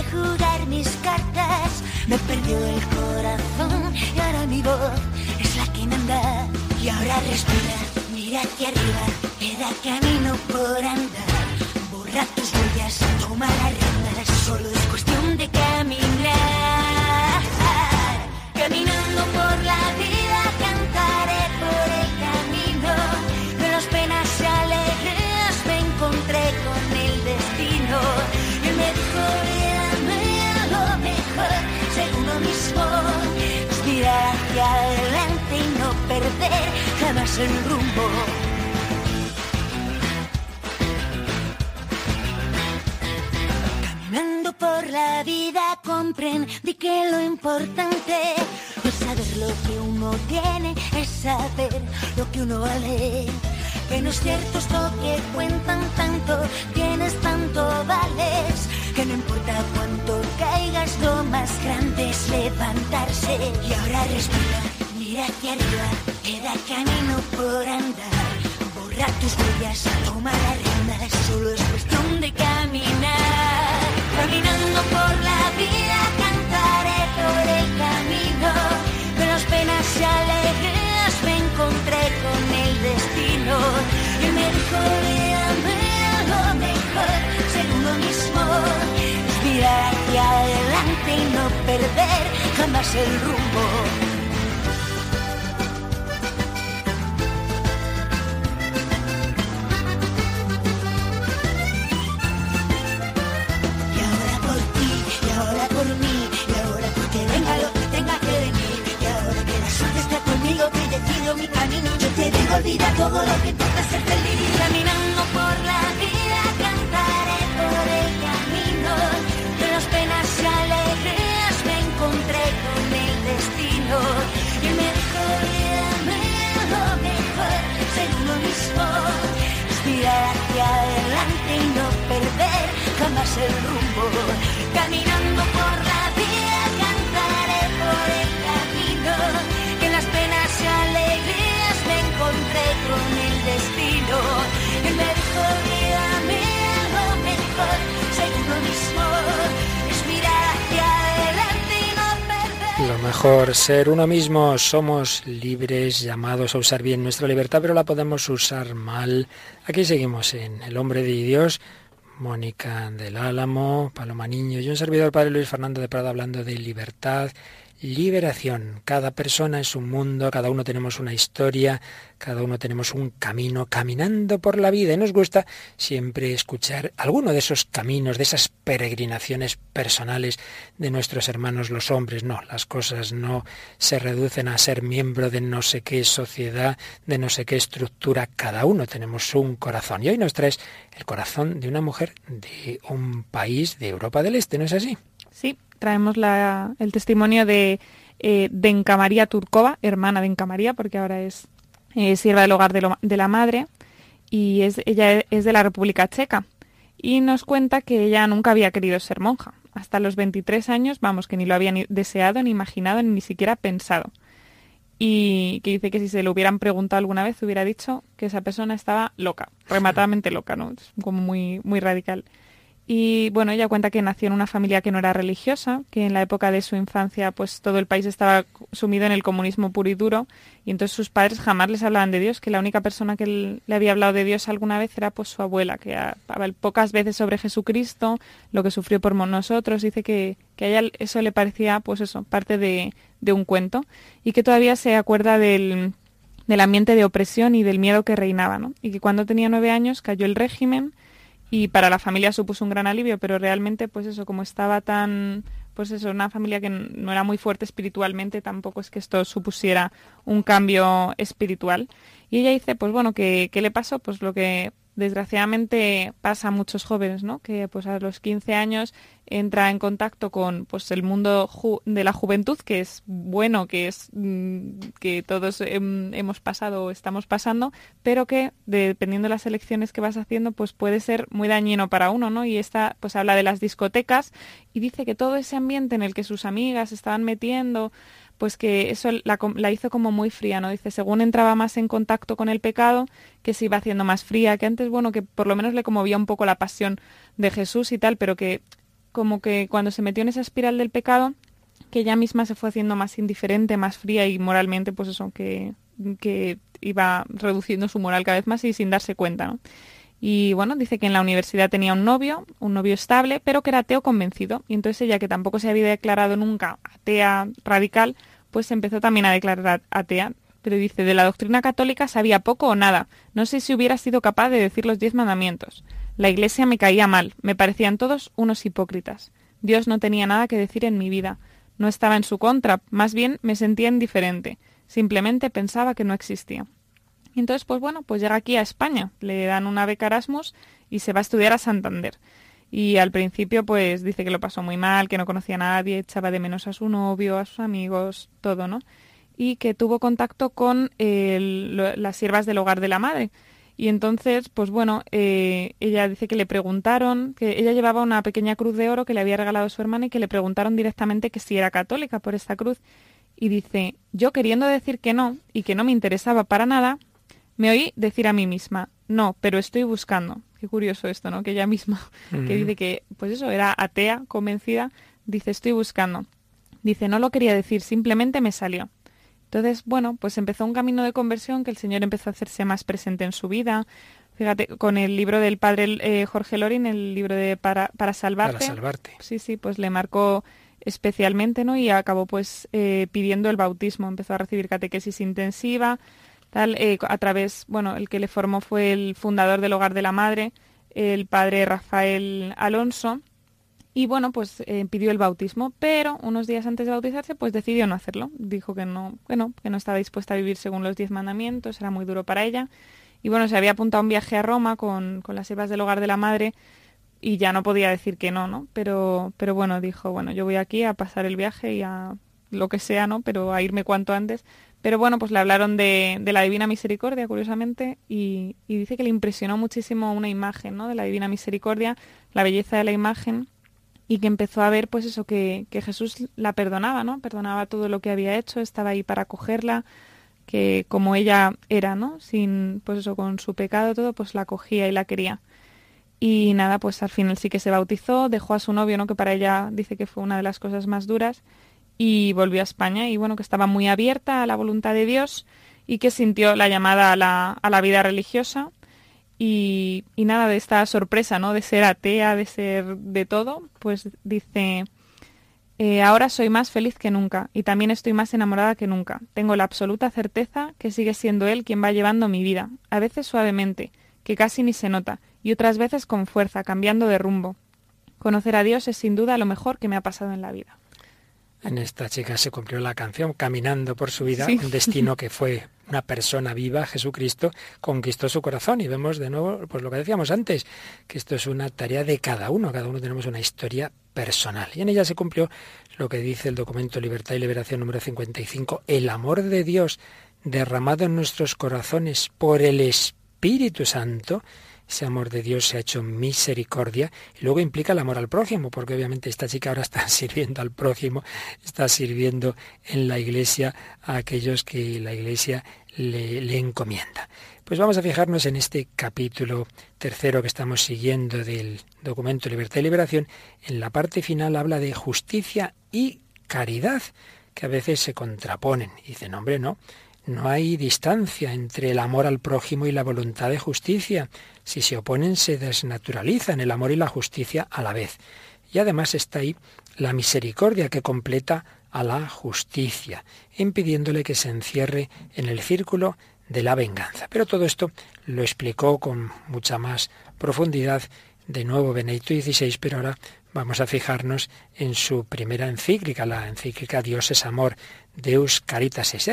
a jugar mis cartas me perdió el corazón y ahora mi voz es la que manda. Y ahora respira, mira hacia arriba, queda camino por andar. Borra tus huellas, toma las riendas, solo es cuestión de caminar. Caminando por perder jamás el rumbo. Caminando por la vida comprendí que lo importante no es saber lo que uno tiene, es saber lo que uno vale. Que no es cierto esto que cuentan tanto, tienes tanto vales. Que no importa cuánto caigas, lo más grande es levantarse. Y ahora respira, hacia arriba, queda camino por andar. Borra tus huellas, toma las riendas, solo es cuestión de caminar. Caminando por la vida, cantaré por el camino. Las penas y alegrías me encontré con el destino. Y me dijo, lo mejor, ser mismo. Es mirar hacia adelante y no perder jamás el rumbo. Olvidar todo lo que es ser feliz. Caminando por la vida, cantaré por el camino. De las penas y alegrías me encontré con el destino. Y me dijo, olvídame lo mejor, ser uno mismo. Es mirar hacia adelante y no perder jamás el rumbo. Mejor, ser uno mismo. Somos libres, llamados a usar bien nuestra libertad, pero la podemos usar mal. Aquí seguimos en El hombre de Dios. Mónica del Álamo, Paloma Niño y un servidor Padre Luis Fernando de Prada hablando de libertad, liberación. Cada persona es un mundo, cada uno tenemos una historia, cada uno tenemos un camino caminando por la vida y nos gusta siempre escuchar alguno de esos caminos, de esas peregrinaciones personales de nuestros hermanos los hombres. No, las cosas no se reducen a ser miembro de no sé qué sociedad, de no sé qué estructura. Cada uno tenemos un corazón. Y hoy nos traes el corazón de una mujer de un país de Europa del Este, ¿no es así? Sí, traemos el testimonio de eh, Denka María Turkova, hermana de Denka María, porque ahora es eh, sierva del hogar de, la madre, y ella es de la República Checa. Y nos cuenta que ella nunca había querido ser monja. Hasta los 23 años, vamos, que ni lo había ni deseado, ni imaginado, ni siquiera pensado. Y que dice que si se lo hubieran preguntado alguna vez, hubiera dicho que esa persona estaba loca, rematadamente loca, ¿no? Es como muy, muy radical. Y bueno, ella cuenta que nació en una familia que no era religiosa, que en la época de su infancia pues todo el país estaba sumido en el comunismo puro y duro. Y entonces sus padres jamás les hablaban de Dios, que la única persona que le había hablado de Dios alguna vez era pues su abuela, que hablaba pocas veces sobre Jesucristo, lo que sufrió por nosotros, dice que, que a ella eso le parecía pues eso, parte de, de un cuento. Y que todavía se acuerda del, del ambiente de opresión y del miedo que reinaba, ¿no? Y que cuando tenía nueve años cayó el régimen y para la familia supuso un gran alivio, pero realmente, pues eso, como estaba tan, pues eso, una familia que no era muy fuerte espiritualmente, tampoco es que esto supusiera un cambio espiritual. Y ella dice, pues bueno, que ¿qué le pasó? Pues lo que desgraciadamente pasa a muchos jóvenes, ¿no? Que pues a los 15 años entra en contacto con pues el mundo de la juventud, que es bueno, que es mm, que todos hem- hemos pasado o estamos pasando, pero que dependiendo de las elecciones que vas haciendo, pues puede ser muy dañino para uno, ¿no? Y esta pues habla de las discotecas y dice que todo ese ambiente en el que sus amigas estaban metiendo, pues que eso la, la hizo como muy fría, ¿no? Dice, según entraba más en contacto con el pecado, que se iba haciendo más fría, que antes, bueno, que por lo menos le conmovía un poco la pasión de Jesús y tal, pero que como que cuando se metió en esa espiral del pecado, que ella misma se fue haciendo más indiferente, más fría y moralmente, pues eso, que, que iba reduciendo su moral cada vez más y sin darse cuenta, ¿no? Y bueno, dice que en la universidad tenía un novio, un novio estable, pero que era ateo convencido. Y entonces ella, que tampoco se había declarado nunca atea radical, pues empezó también a declarar atea. Pero dice, de la doctrina católica sabía poco o nada. No sé si hubiera sido capaz de decir los diez mandamientos. La iglesia me caía mal, me parecían todos unos hipócritas. Dios no tenía nada que decir en mi vida. No estaba en su contra, más bien me sentía indiferente. simplemente pensaba que no existía. Y entonces, pues bueno, pues llega aquí a España, le dan una beca Erasmus y se va a estudiar a Santander. Y al principio, pues dice que lo pasó muy mal, que no conocía a nadie, echaba de menos a su novio, a sus amigos, todo, ¿no? Y que tuvo contacto con las siervas del hogar de la madre. Y entonces, pues bueno, eh, ella dice que le preguntaron, que ella llevaba una pequeña cruz de oro que le había regalado su hermana y que le preguntaron directamente que si era católica por esta cruz. Y dice, yo queriendo decir que no y que no me interesaba para nada, me oí decir a mí misma, no, pero estoy buscando. Qué curioso esto, ¿no? Que ella misma, que dice que, pues eso, era atea, convencida, dice, estoy buscando. Dice, no lo quería decir, simplemente me salió. Entonces, bueno, pues empezó un camino de conversión que el Señor empezó a hacerse más presente en su vida. Fíjate, con el libro del padre eh, Jorge Lorin, el libro de Para, para salvarte. Para salvarte. Sí, sí, pues le marcó especialmente, ¿no? Y acabó pues eh, pidiendo el bautismo. Empezó a recibir catequesis intensiva, eh, a través, bueno, el que le formó fue el fundador del Hogar de la Madre, el padre Rafael Alonso, y bueno, pues eh, pidió el bautismo, pero unos días antes de bautizarse, pues decidió no hacerlo. Dijo que no, que no, que no estaba dispuesta a vivir según los diez mandamientos, era muy duro para ella. Y bueno, se había apuntado a un viaje a Roma con, con las siervas del hogar de la madre y ya no podía decir que no, ¿no? Pero, pero bueno, dijo, bueno, yo voy aquí a pasar el viaje y a lo que sea, ¿no? Pero a irme cuanto antes. Pero bueno, pues le hablaron de, de la Divina Misericordia, curiosamente, y, y, dice que le impresionó muchísimo una imagen, ¿no? De la Divina Misericordia, la belleza de la imagen, y que empezó a ver, pues eso, que, que Jesús la perdonaba, ¿no? Perdonaba todo lo que había hecho, estaba ahí para acogerla, que como ella era, ¿no? Sin, pues eso, con su pecado todo, pues la acogía y la quería. Y nada, pues al final sí que se bautizó, dejó a su novio, ¿no? que para ella dice que fue una de las cosas más duras, y volvió a España y bueno, que estaba muy abierta a la voluntad de Dios y que sintió la llamada a la, a la vida religiosa y, y, nada de esta sorpresa, ¿no? De ser atea, de ser de todo, pues dice, eh, ahora soy más feliz que nunca y también estoy más enamorada que nunca. Tengo la absoluta certeza que sigue siendo Él quien va llevando mi vida, a veces suavemente, que casi ni se nota, y otras veces con fuerza, cambiando de rumbo. Conocer a Dios es sin duda lo mejor que me ha pasado en la vida. En esta chica se cumplió la canción, caminando por su vida, un destino que fue una persona viva, Jesucristo, conquistó su corazón. Y vemos de nuevo, pues lo que decíamos antes, que esto es una tarea de cada uno, cada uno tenemos una historia personal. Y en ella se cumplió lo que dice el documento Libertad y Liberación número 55, el amor de Dios derramado en nuestros corazones por el Espíritu Santo ese amor de Dios se ha hecho misericordia y luego implica el amor al prójimo, porque obviamente esta chica ahora está sirviendo al prójimo, está sirviendo en la iglesia a aquellos que la iglesia le, le encomienda. Pues vamos a fijarnos en este capítulo tercero que estamos siguiendo del documento Libertad y Liberación. En la parte final habla de justicia y caridad, que a veces se contraponen. Dicen, hombre, no, no hay distancia entre el amor al prójimo y la voluntad de justicia. Si se oponen, se desnaturalizan el amor y la justicia a la vez. Y además está ahí la misericordia que completa a la justicia, impidiéndole que se encierre en el círculo de la venganza. Pero todo esto lo explicó con mucha más profundidad de nuevo Benedicto XVI, pero ahora vamos a fijarnos en su primera encíclica, la encíclica Dios es amor, Deus Caritas es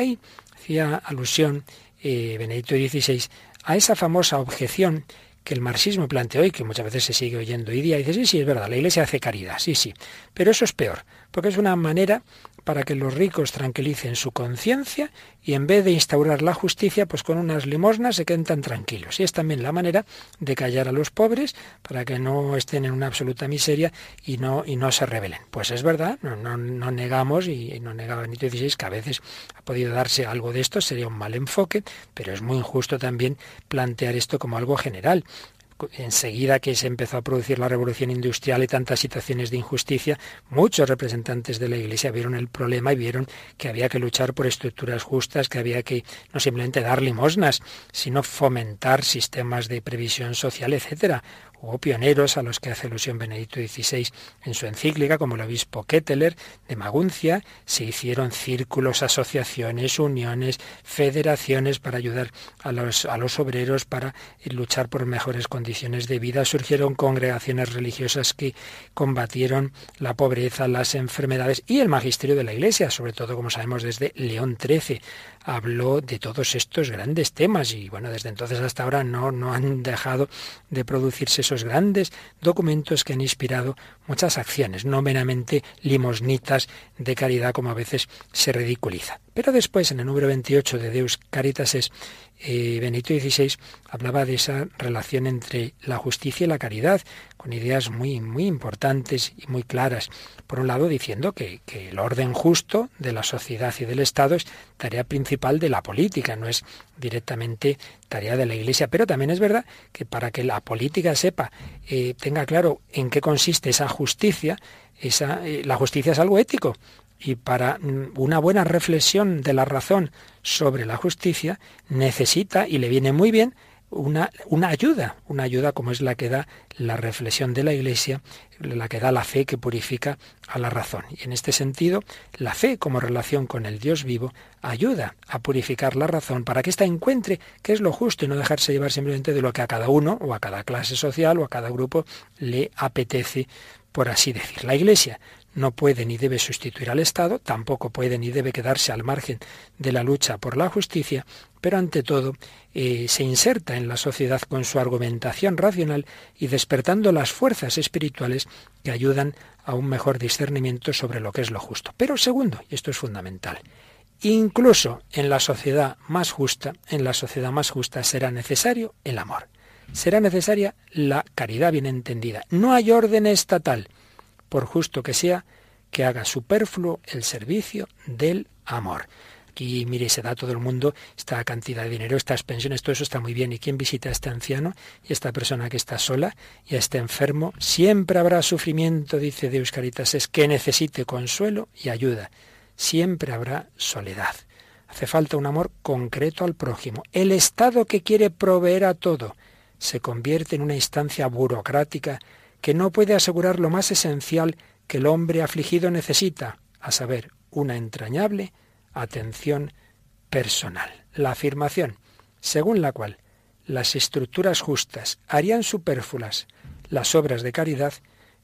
alusión eh, Benedicto XVI a esa famosa objeción que el marxismo planteó y que muchas veces se sigue oyendo hoy día. Y dice, sí, sí, es verdad, la Iglesia hace caridad, sí, sí. Pero eso es peor, porque es una manera para que los ricos tranquilicen su conciencia y en vez de instaurar la justicia, pues con unas limosnas se queden tan tranquilos. Y es también la manera de callar a los pobres para que no estén en una absoluta miseria y no, y no se rebelen. Pues es verdad, no, negamos, y no negaba Benito XVI, que a veces ha podido darse algo de esto, sería un mal enfoque, pero es muy injusto también plantear esto como algo general enseguida que se empezó a producir la revolución industrial y tantas situaciones de injusticia, muchos representantes de la Iglesia vieron el problema y vieron que había que luchar por estructuras justas, que había que no simplemente dar limosnas, sino fomentar sistemas de previsión social, etcétera. Hubo pioneros a los que hace alusión Benedicto XVI en su encíclica, como el obispo Ketteler de Maguncia. Se hicieron círculos, asociaciones, uniones, federaciones para ayudar a los, a los obreros, para luchar por mejores condiciones de vida. Surgieron congregaciones religiosas que combatieron la pobreza, las enfermedades y el magisterio de la Iglesia, sobre todo, como sabemos, desde León XIII habló de todos estos grandes temas y bueno, desde entonces hasta ahora no, no han dejado de producirse esos grandes documentos que han inspirado muchas acciones, no meramente limosnitas de caridad como a veces se ridiculiza. Pero después, en el número 28 de Deus Caritas es eh, Benito XVI hablaba de esa relación entre la justicia y la caridad, con ideas muy, muy importantes y muy claras. Por un lado, diciendo que, que, el orden justo de la sociedad y del Estado es tarea principal de la política, no es directamente tarea de la Iglesia. Pero también es verdad que para que la política sepa, eh, tenga claro en qué consiste esa justicia, esa, eh, la justicia es algo ético y para una buena reflexión de la razón sobre la justicia necesita y le viene muy bien una, una, ayuda, una ayuda como es la que da la reflexión de la Iglesia, la que da la fe que purifica a la razón. Y en este sentido, la fe como relación con el Dios vivo ayuda a purificar la razón para que ésta encuentre qué es lo justo y no dejarse llevar simplemente de lo que a cada uno o a cada clase social o a cada grupo le apetece, por así decir. La Iglesia no puede ni debe sustituir al Estado, tampoco puede ni debe quedarse al margen de la lucha por la justicia, pero ante todo eh, se inserta en la sociedad con su argumentación racional y despertando las fuerzas espirituales que ayudan a un mejor discernimiento sobre lo que es lo justo. Pero segundo, y esto es fundamental, incluso en la sociedad más justa, en la sociedad más justa será necesario el amor. Será necesaria la caridad bien entendida. No hay orden estatal por justo que sea, que haga superfluo el servicio del amor. Aquí, mire, se da a todo el mundo esta cantidad de dinero, estas pensiones, todo eso está muy bien. ¿Y quién visita a este anciano y a esta persona que está sola y a este enfermo? Siempre habrá sufrimiento, dice Deus Caritas, es que necesite consuelo y ayuda. Siempre habrá soledad. Hace falta un amor concreto al prójimo. El Estado que quiere proveer a todo se convierte en una instancia burocrática que no puede asegurar lo más esencial que el hombre afligido necesita, a saber, una entrañable atención personal. La afirmación, según la cual las estructuras justas harían superfluas las obras de caridad,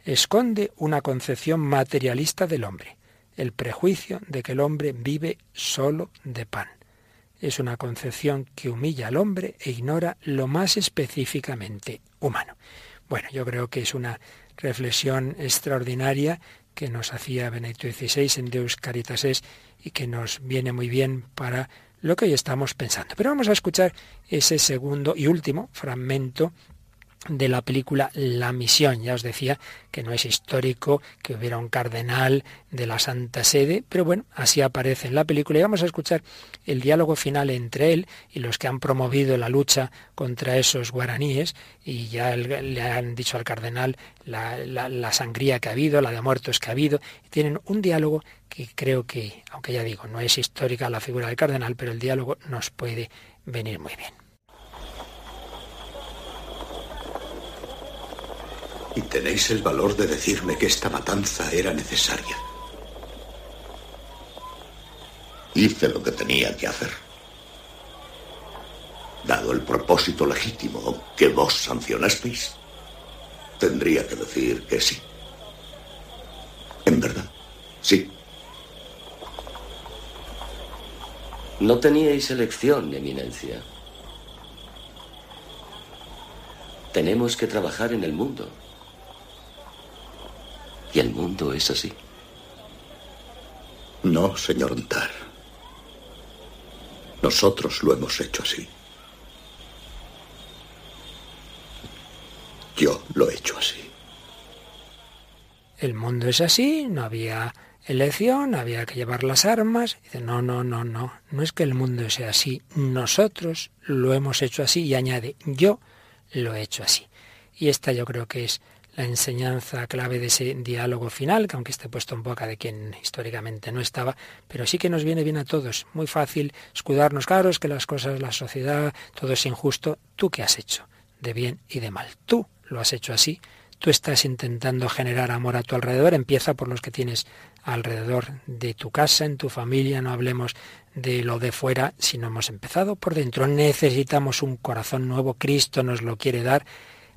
esconde una concepción materialista del hombre, el prejuicio de que el hombre vive solo de pan. Es una concepción que humilla al hombre e ignora lo más específicamente humano. Bueno, yo creo que es una reflexión extraordinaria que nos hacía Benedicto XVI en Deus Caritas es y que nos viene muy bien para lo que hoy estamos pensando. Pero vamos a escuchar ese segundo y último fragmento de la película La Misión. Ya os decía que no es histórico que hubiera un cardenal de la Santa Sede, pero bueno, así aparece en la película y vamos a escuchar el diálogo final entre él y los que han promovido la lucha contra esos guaraníes y ya le han dicho al cardenal la, la sangría que ha habido, la de muertos que ha habido, y tienen un diálogo que creo que, aunque ya digo, no es histórica la figura del cardenal, pero el diálogo nos puede venir muy bien. Y tenéis el valor de decirme que esta matanza era necesaria. Hice lo que tenía que hacer. Dado el propósito legítimo que vos sancionasteis, tendría que decir que sí. En verdad, sí. No teníais elección, Eminencia. Tenemos que trabajar en el mundo. Y el mundo es así. No, señor Ntar. Nosotros lo hemos hecho así. Yo lo he hecho así. El mundo es así, no había elección, había que llevar las armas. Dice, no, no, no, no, no es que el mundo sea así, nosotros lo hemos hecho así y añade, yo lo he hecho así. Y esta yo creo que es la enseñanza clave de ese diálogo final, que aunque esté puesto en boca de quien históricamente no estaba, pero sí que nos viene bien a todos. Muy fácil escudarnos, claro, es que las cosas, la sociedad, todo es injusto. ¿Tú qué has hecho? De bien y de mal. Tú lo has hecho así. Tú estás intentando generar amor a tu alrededor. Empieza por los que tienes alrededor de tu casa, en tu familia. No hablemos de lo de fuera, sino hemos empezado por dentro. Necesitamos un corazón nuevo. Cristo nos lo quiere dar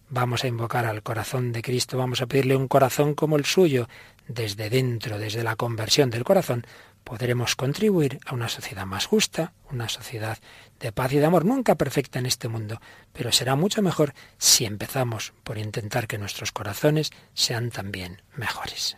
Vamos a invocar al corazón de Cristo, vamos a pedirle un corazón como el suyo, desde dentro, desde la conversión del corazón, podremos contribuir a una sociedad más justa, una sociedad de paz y de amor, nunca perfecta en este mundo, pero será mucho mejor si empezamos por intentar que nuestros corazones sean también mejores.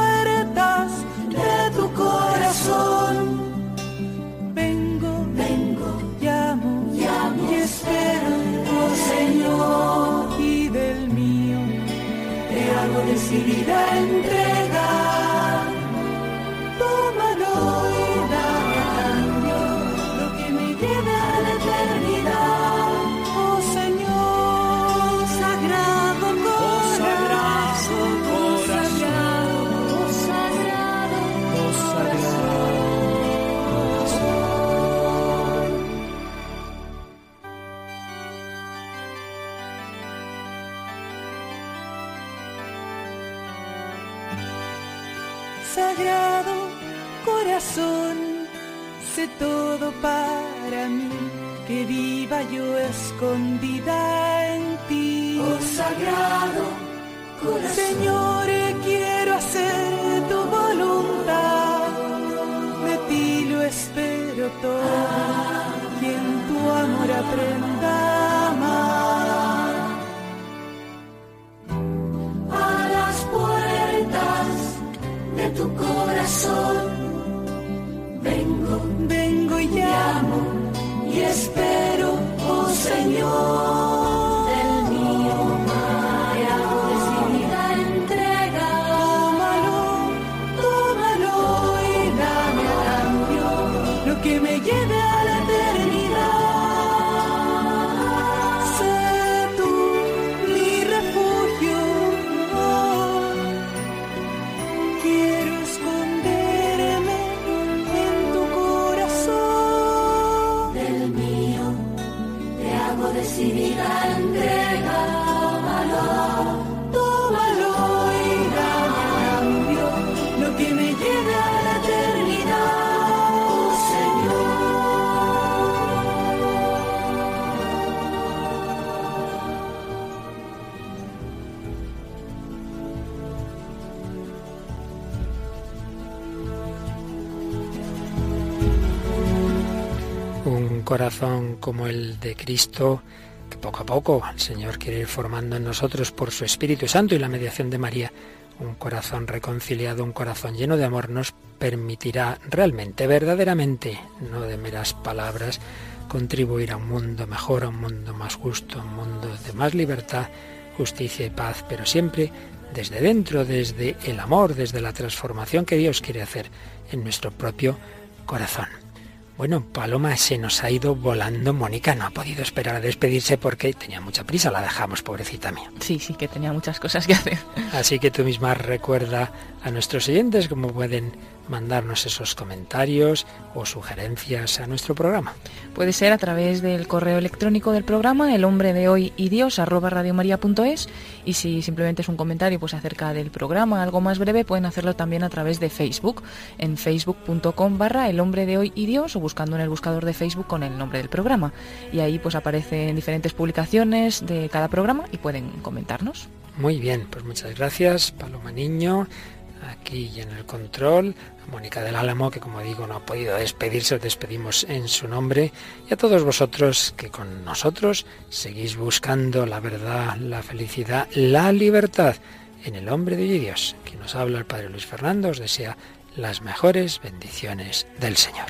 Y del mío te hago decidida entrega. Corazón, sé todo para mí, que viva yo escondida en ti. Oh sagrado corazón, Señor, quiero hacer tu voluntad, de ti lo espero todo, y en tu amor aprenda a amar. A las puertas de tu corazón. Señor. Corazón como el de Cristo, que poco a poco el Señor quiere ir formando en nosotros por su Espíritu Santo y la mediación de María. Un corazón reconciliado, un corazón lleno de amor nos permitirá realmente, verdaderamente, no de meras palabras, contribuir a un mundo mejor, a un mundo más justo, a un mundo de más libertad, justicia y paz, pero siempre desde dentro, desde el amor, desde la transformación que Dios quiere hacer en nuestro propio corazón. Bueno, Paloma se nos ha ido volando. Mónica no ha podido esperar a despedirse porque tenía mucha prisa. La dejamos, pobrecita mía. Sí, sí, que tenía muchas cosas que hacer. Así que tú misma recuerda a nuestros oyentes cómo pueden mandarnos esos comentarios o sugerencias a nuestro programa. Puede ser a través del correo electrónico del programa, el hombre de hoy y Dios, arroba radiomaria.es. Y si simplemente es un comentario pues acerca del programa, algo más breve, pueden hacerlo también a través de Facebook, en facebook.com barra el hombre de hoy y Dios, o buscando en el buscador de Facebook con el nombre del programa. Y ahí pues aparecen diferentes publicaciones de cada programa y pueden comentarnos. Muy bien, pues muchas gracias, Paloma Niño, aquí y en el control, a Mónica del Álamo, que como digo no ha podido despedirse, os despedimos en su nombre, y a todos vosotros que con nosotros seguís buscando la verdad, la felicidad, la libertad en el hombre de Dios. Que nos habla el Padre Luis Fernando, os desea las mejores bendiciones del Señor.